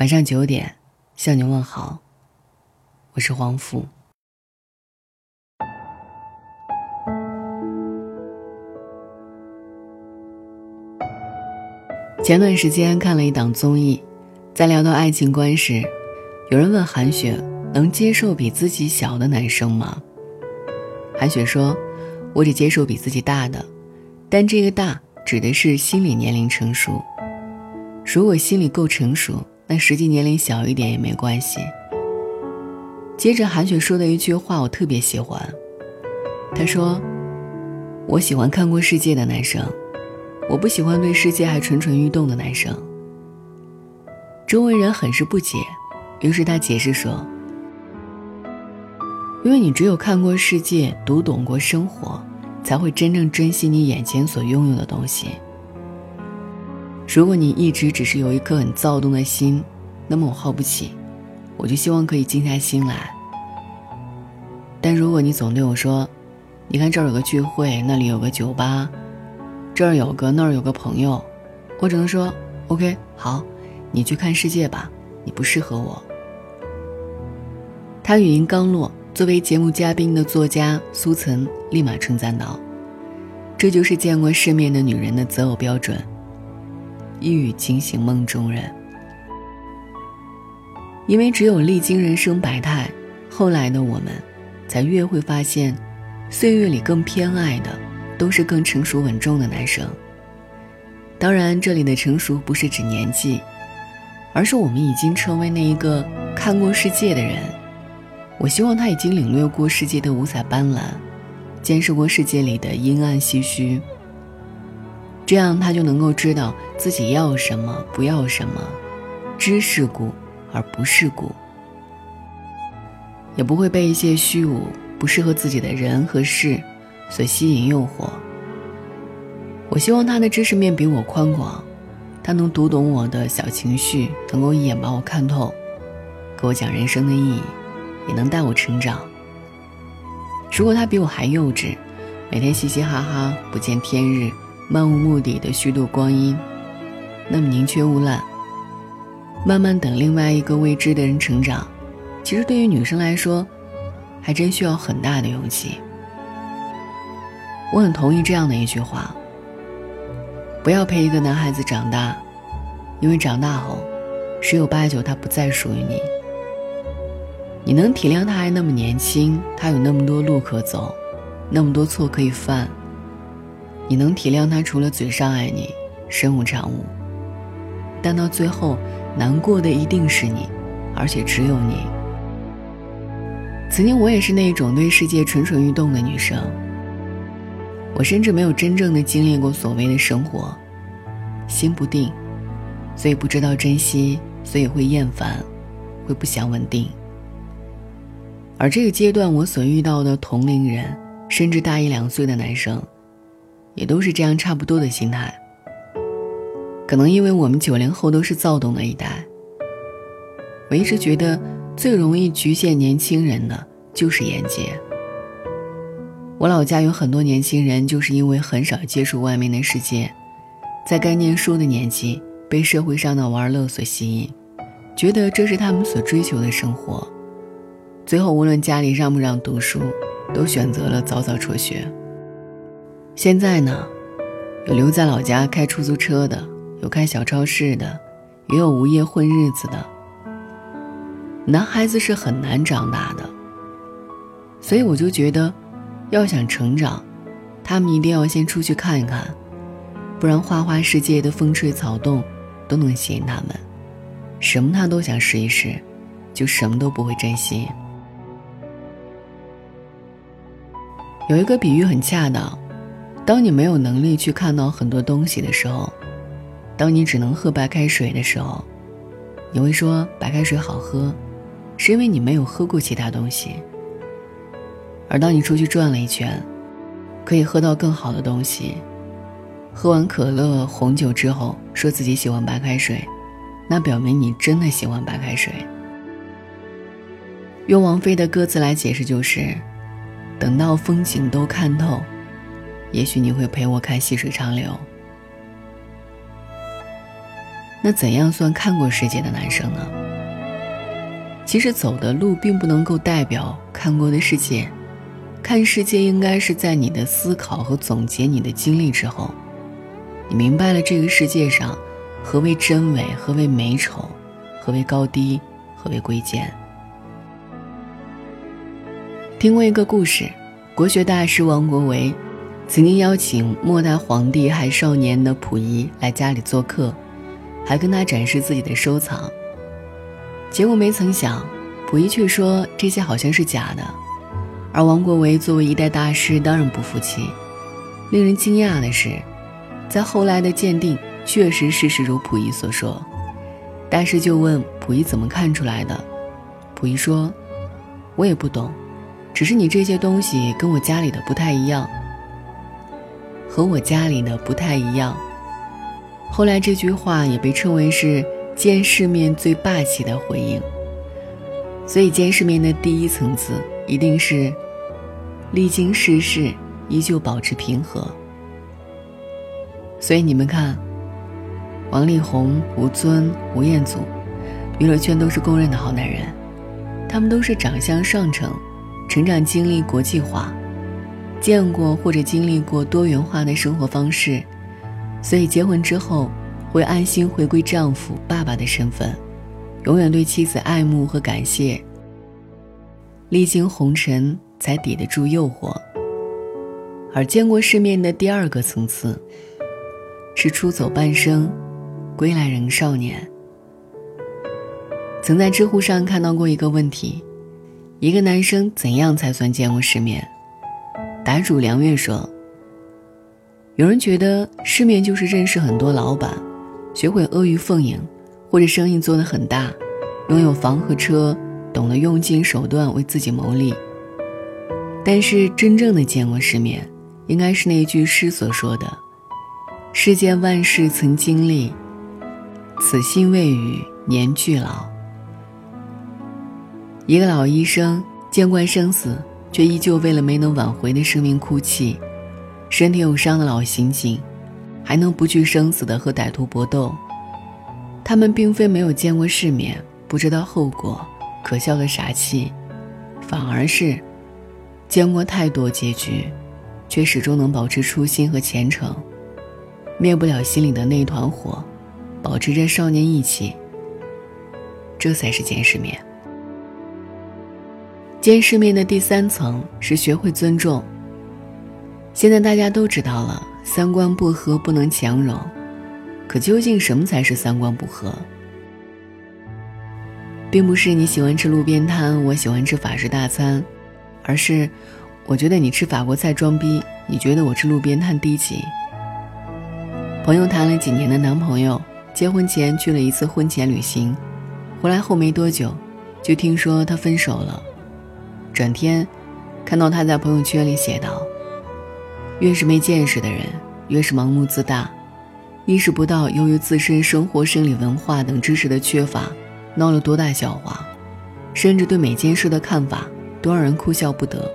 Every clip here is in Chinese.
晚上九点，向你问好。我是黄甫。前段时间看了一档综艺，在聊到爱情观时，有人问韩雪能接受比自己小的男生吗？韩雪说：“我只接受比自己大的，但这个大指的是心理年龄成熟。如果心理够成熟。”那实际年龄小一点也没关系。接着韩雪说的一句话，我特别喜欢。她说：“我喜欢看过世界的男生，我不喜欢对世界还蠢蠢欲动的男生。”周围人很是不解，于是他解释说：“因为你只有看过世界，读懂过生活，才会真正珍惜你眼前所拥有的东西。”如果你一直只是有一颗很躁动的心，那么我耗不起，我就希望可以静下心来。但如果你总对我说：“你看这儿有个聚会，那里有个酒吧，这儿有个那儿有个朋友”，我只能说：“OK，好，你去看世界吧，你不适合我。”他语音刚落，作为节目嘉宾的作家苏岑立马称赞道：“这就是见过世面的女人的择偶标准。”一语惊醒梦中人。因为只有历经人生百态，后来的我们，才越会发现，岁月里更偏爱的，都是更成熟稳重的男生。当然，这里的成熟不是指年纪，而是我们已经成为那一个看过世界的人。我希望他已经领略过世界的五彩斑斓，见识过世界里的阴暗唏嘘。这样他就能够知道自己要什么，不要什么，知世故而不世故，也不会被一些虚无、不适合自己的人和事所吸引诱惑。我希望他的知识面比我宽广，他能读懂我的小情绪，能够一眼把我看透，给我讲人生的意义，也能带我成长。如果他比我还幼稚，每天嘻嘻哈哈，不见天日。漫无目的的虚度光阴，那么宁缺毋滥，慢慢等另外一个未知的人成长，其实对于女生来说，还真需要很大的勇气。我很同意这样的一句话：不要陪一个男孩子长大，因为长大后，十有八九他不再属于你。你能体谅他还那么年轻，他有那么多路可走，那么多错可以犯。你能体谅他，除了嘴上爱你，身无长物。但到最后，难过的一定是你，而且只有你。曾经我也是那种对世界蠢蠢欲动的女生。我甚至没有真正的经历过所谓的生活，心不定，所以不知道珍惜，所以会厌烦，会不想稳定。而这个阶段，我所遇到的同龄人，甚至大一两岁的男生。也都是这样差不多的心态。可能因为我们九零后都是躁动的一代，我一直觉得最容易局限年轻人的就是眼界。我老家有很多年轻人，就是因为很少接触外面的世界，在该念书的年纪被社会上的玩乐所吸引，觉得这是他们所追求的生活，最后无论家里让不让读书，都选择了早早辍学。现在呢，有留在老家开出租车的，有开小超市的，也有无业混日子的。男孩子是很难长大的，所以我就觉得，要想成长，他们一定要先出去看一看，不然花花世界的风吹草动都能吸引他们，什么他都想试一试，就什么都不会珍惜。有一个比喻很恰当。当你没有能力去看到很多东西的时候，当你只能喝白开水的时候，你会说白开水好喝，是因为你没有喝过其他东西。而当你出去转了一圈，可以喝到更好的东西，喝完可乐、红酒之后，说自己喜欢白开水，那表明你真的喜欢白开水。用王菲的歌词来解释就是：等到风景都看透。也许你会陪我看细水长流。那怎样算看过世界的男生呢？其实走的路并不能够代表看过的世界，看世界应该是在你的思考和总结你的经历之后，你明白了这个世界上何为真伪，何为美丑，何为高低，何为贵贱。听过一个故事，国学大师王国维曾经邀请末代皇帝还少年的溥仪来家里做客，还跟他展示自己的收藏。结果没曾想，溥仪却说这些好像是假的，而王国维作为一代大师，当然不服气。令人惊讶的是，在后来的鉴定，确实事实如溥仪所说。大师就问溥仪怎么看出来的，溥仪说：“我也不懂，只是你这些东西跟我家里的不太一样，和我家里的不太一样。”后来这句话也被称为是。见世面最霸气的回应，所以见世面的第一层次一定是历经世事依旧保持平和。所以你们看，王力宏、吴尊、吴彦祖，娱乐圈都是公认的好男人，他们都是长相上乘，成长经历国际化，见过或者经历过多元化的生活方式，所以结婚之后。会安心回归丈夫、爸爸的身份，永远对妻子爱慕和感谢。历经红尘才抵得住诱惑。而见过世面的第二个层次，是出走半生，归来仍少年。曾在知乎上看到过一个问题：一个男生怎样才算见过世面？答主梁月说：“有人觉得世面就是认识很多老板。”学会阿谀奉迎，或者生意做得很大，拥有房和车，懂得用尽手段为自己谋利。但是真正的见过世面，应该是那句诗所说的：“世间万事曾经历，此心未与年俱老。”一个老医生见惯生死，却依旧为了没能挽回的生命哭泣；身体有伤的老刑警。还能不惧生死的和歹徒搏斗，他们并非没有见过世面，不知道后果，可笑的傻气，反而是见过太多结局，却始终能保持初心和虔诚，灭不了心里的那团火，保持着少年义气。这才是见世面。见世面的第三层是学会尊重。现在大家都知道了。三观不合不能强融，可究竟什么才是三观不合？并不是你喜欢吃路边摊，我喜欢吃法式大餐，而是我觉得你吃法国菜装逼，你觉得我吃路边摊低级。朋友谈了几年的男朋友，结婚前去了一次婚前旅行，回来后没多久，就听说他分手了。转天，看到他在朋友圈里写道。越是没见识的人，越是盲目自大，意识不到由于自身生活、生理、文化等知识的缺乏，闹了多大笑话，甚至对每件事的看法都让人哭笑不得。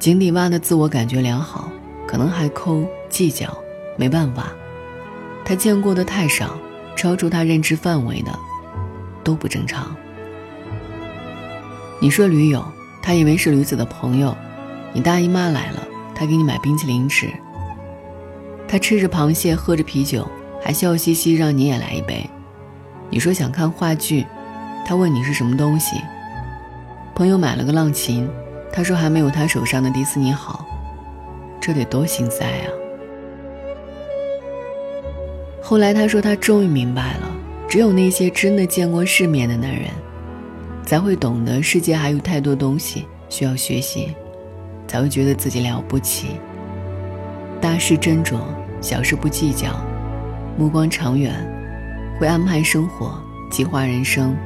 井底蛙的自我感觉良好，可能还抠计较，没办法，他见过的太少，超出他认知范围的，都不正常。你说驴友，他以为是驴子的朋友，你大姨妈来了。他给你买冰淇淋吃。他吃着螃蟹，喝着啤酒，还笑嘻嘻让你也来一杯。你说想看话剧，他问你是什么东西。朋友买了个浪琴，他说还没有他手上的迪斯尼好。这得多心塞啊！后来他说他终于明白了，只有那些真的见过世面的男人，才会懂得世界还有太多东西需要学习。才会觉得自己了不起。大事斟酌，小事不计较，目光长远，会安排生活，计划人生。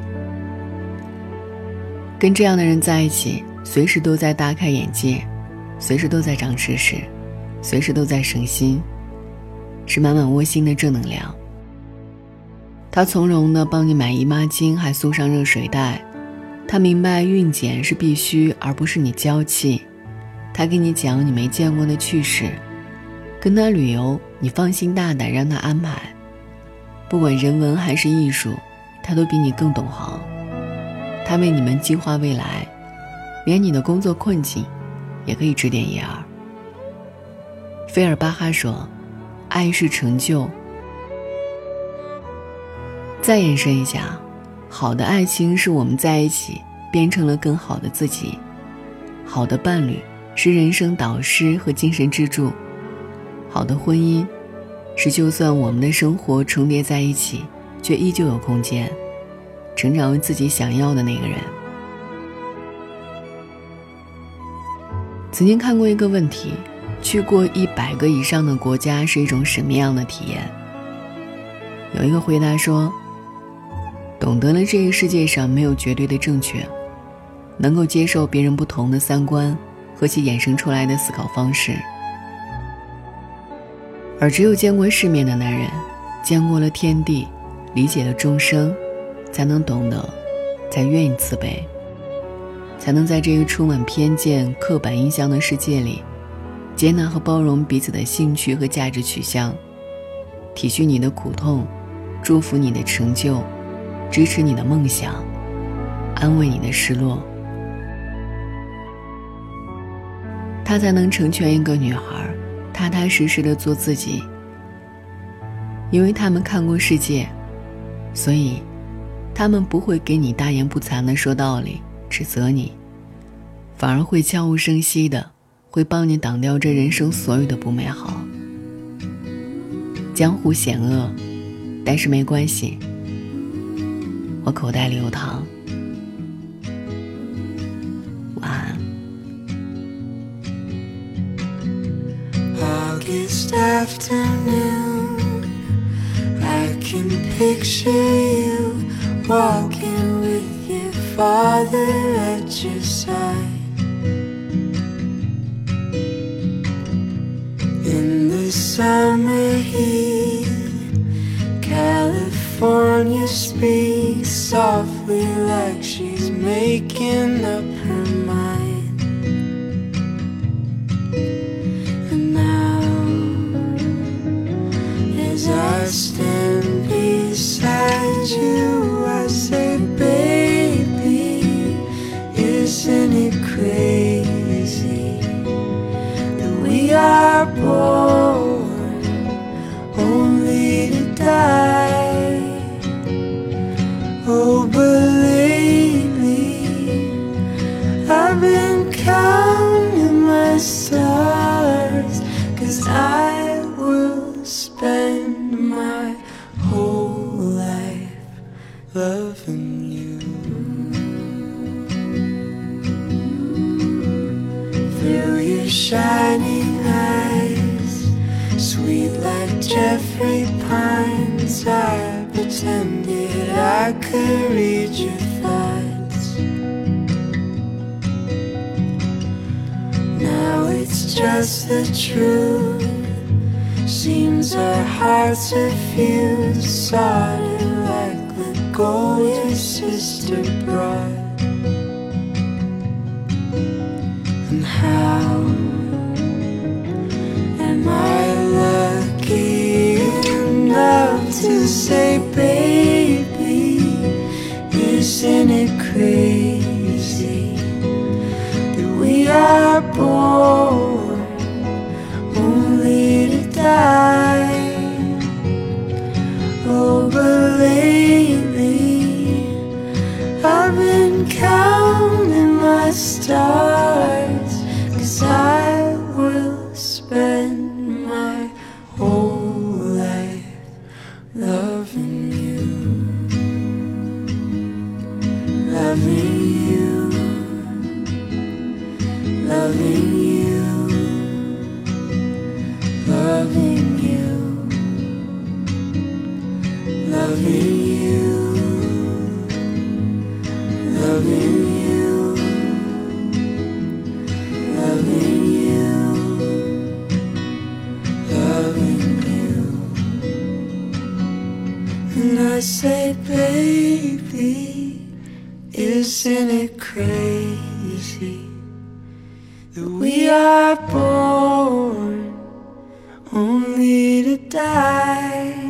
跟这样的人在一起，随时都在大开眼界，随时都在长知识，随时都在省心，是满满窝心的正能量。他从容的帮你买姨妈巾，还送上热水袋。他明白孕检是必须，而不是你娇气。他给你讲你没见过的趣事，跟他旅游，你放心大胆让他安排。不管人文还是艺术，他都比你更懂行。他为你们计划未来，连你的工作困境，也可以指点一二。菲尔巴哈说：“爱是成就。”再延伸一下，好的爱情是我们在一起变成了更好的自己；好的伴侣是人生导师和精神支柱；好的婚姻。是，就算我们的生活重叠在一起，却依旧有空间，成长为自己想要的那个人。曾经看过一个问题：去过一百个以上的国家是一种什么样的体验？有一个回答说：懂得了这个世界上没有绝对的正确，能够接受别人不同的三观和其衍生出来的思考方式。而只有见过世面的男人，见过了天地，理解了众生，才能懂得，才愿意慈悲，才能在这个充满偏见、刻板印象的世界里，接纳和包容彼此的兴趣和价值取向，体恤你的苦痛，祝福你的成就，支持你的梦想，安慰你的失落，他才能成全一个女孩。踏踏实实的做自己，因为他们看过世界，所以他们不会给你大言不惭的说道理、指责你，反而会悄无声息的会帮你挡掉这人生所有的不美好。江湖险恶，但是没关系，我口袋里有糖。Afternoon, I can picture you walking with your father at your side. In the summer heat, California speaks softly like she's making up born only to die. Oh, believe me, I've been counting my stars, cause I will spend my whole life. Could read your thoughts. Now it's just the truth. Seems our hearts are fused, solid like the gold your sister brought. Stars. Only to die?